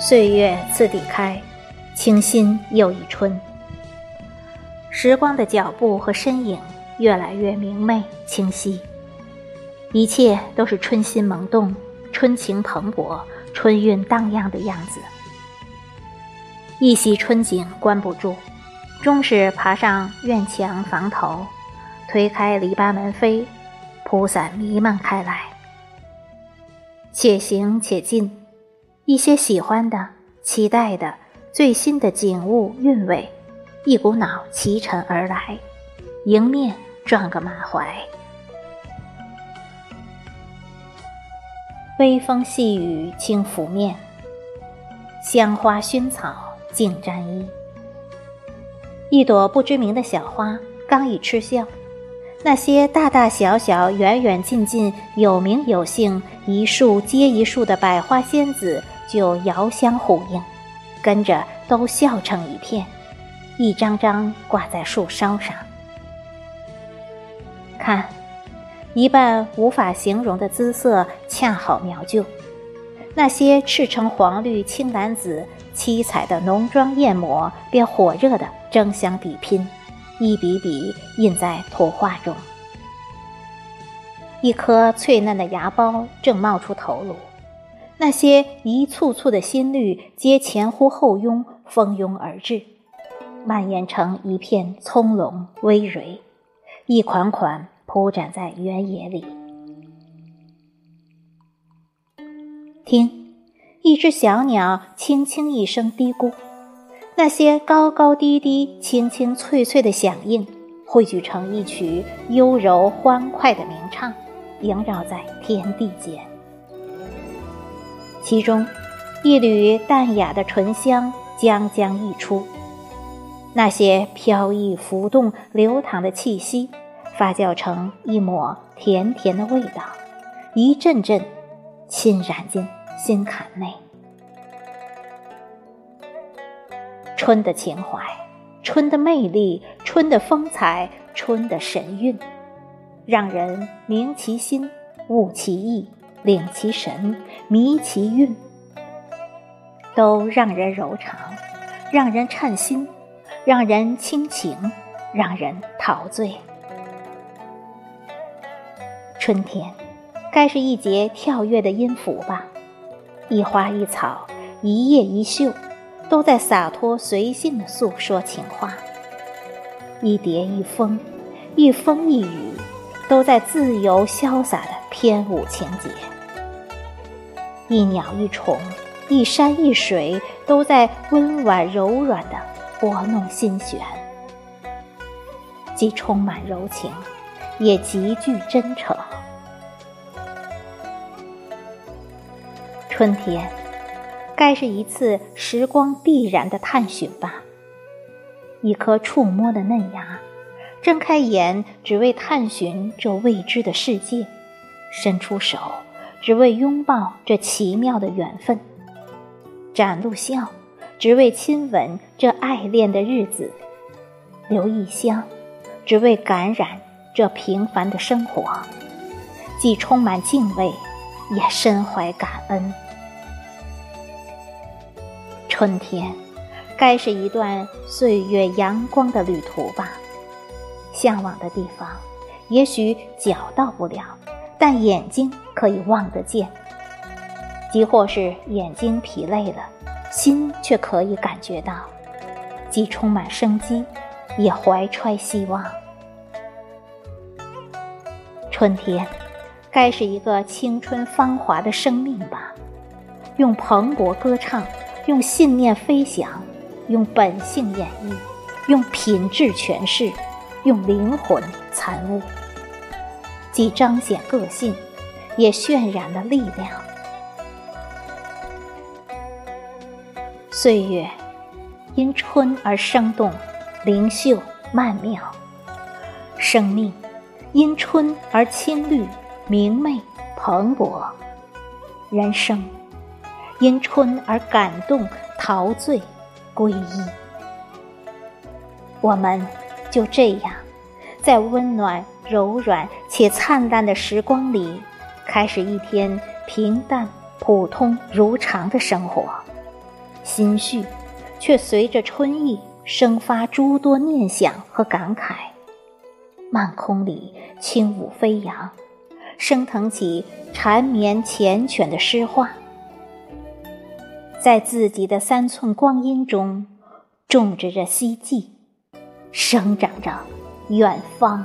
岁月次第开，清新又一春。时光的脚步和身影越来越明媚清晰，一切都是春心萌动、春情蓬勃、春韵荡漾的样子。一袭春景关不住，终是爬上院墙房头，推开篱笆门扉，铺散弥漫开来。且行且进，一些喜欢的、期待的、最新的景物韵味。一股脑齐尘而来，迎面撞个满怀。微风细雨轻拂面，香花熏草净沾衣。一朵不知名的小花刚一吃笑，那些大大小小、远远近近、有名有姓、一树接一树的百花仙子就遥相呼应，跟着都笑成一片。一张张挂在树梢上，看，一半无法形容的姿色恰好描就，那些赤橙黄绿青蓝紫七彩的浓妆艳抹便火热的争相比拼，一笔笔印在图画中。一颗脆嫩的芽苞正冒出头颅，那些一簇簇的新绿皆前呼后拥，蜂拥而至。蔓延成一片葱茏葳蕤，一款款铺展在原野里。听，一只小鸟轻轻一声嘀咕，那些高高低低、清清脆脆的响应，汇聚成一曲悠柔欢快的鸣唱，萦绕在天地间。其中，一缕淡雅的醇香将将溢出。那些飘逸浮动、流淌的气息，发酵成一抹甜甜的味道，一阵阵沁染进心坎内。春的情怀，春的魅力，春的风采，春的神韵，让人明其心，悟其意，领其神，迷其韵，都让人柔肠，让人颤心。让人倾情，让人陶醉。春天，该是一节跳跃的音符吧？一花一草，一叶一秀，都在洒脱随性的诉说情话。一蝶一蜂，一风一雨，都在自由潇洒的翩舞情节。一鸟一虫，一山一水，都在温婉柔软的。拨弄心弦，既充满柔情，也极具真诚。春天，该是一次时光必然的探寻吧。一颗触摸的嫩芽，睁开眼，只为探寻这未知的世界；伸出手，只为拥抱这奇妙的缘分。展露笑。只为亲吻这爱恋的日子，留异香，只为感染这平凡的生活，既充满敬畏，也深怀感恩。春天，该是一段岁月阳光的旅途吧。向往的地方，也许脚到不了，但眼睛可以望得见；即或是眼睛疲累了。心却可以感觉到，既充满生机，也怀揣希望。春天，该是一个青春芳华的生命吧。用蓬勃歌唱，用信念飞翔，用本性演绎，用品质诠释，用灵魂参悟，既彰显个性，也渲染了力量。岁月因春而生动、灵秀、曼妙；生命因春而青绿、明媚、蓬勃；人生因春而感动、陶醉、归依。我们就这样，在温暖、柔软且灿烂的时光里，开始一天平淡、普通、如常的生活。心绪却随着春意生发诸多念想和感慨。漫空里轻舞飞扬，升腾起缠绵缱绻的诗画，在自己的三寸光阴中种植着希冀，生长着远方。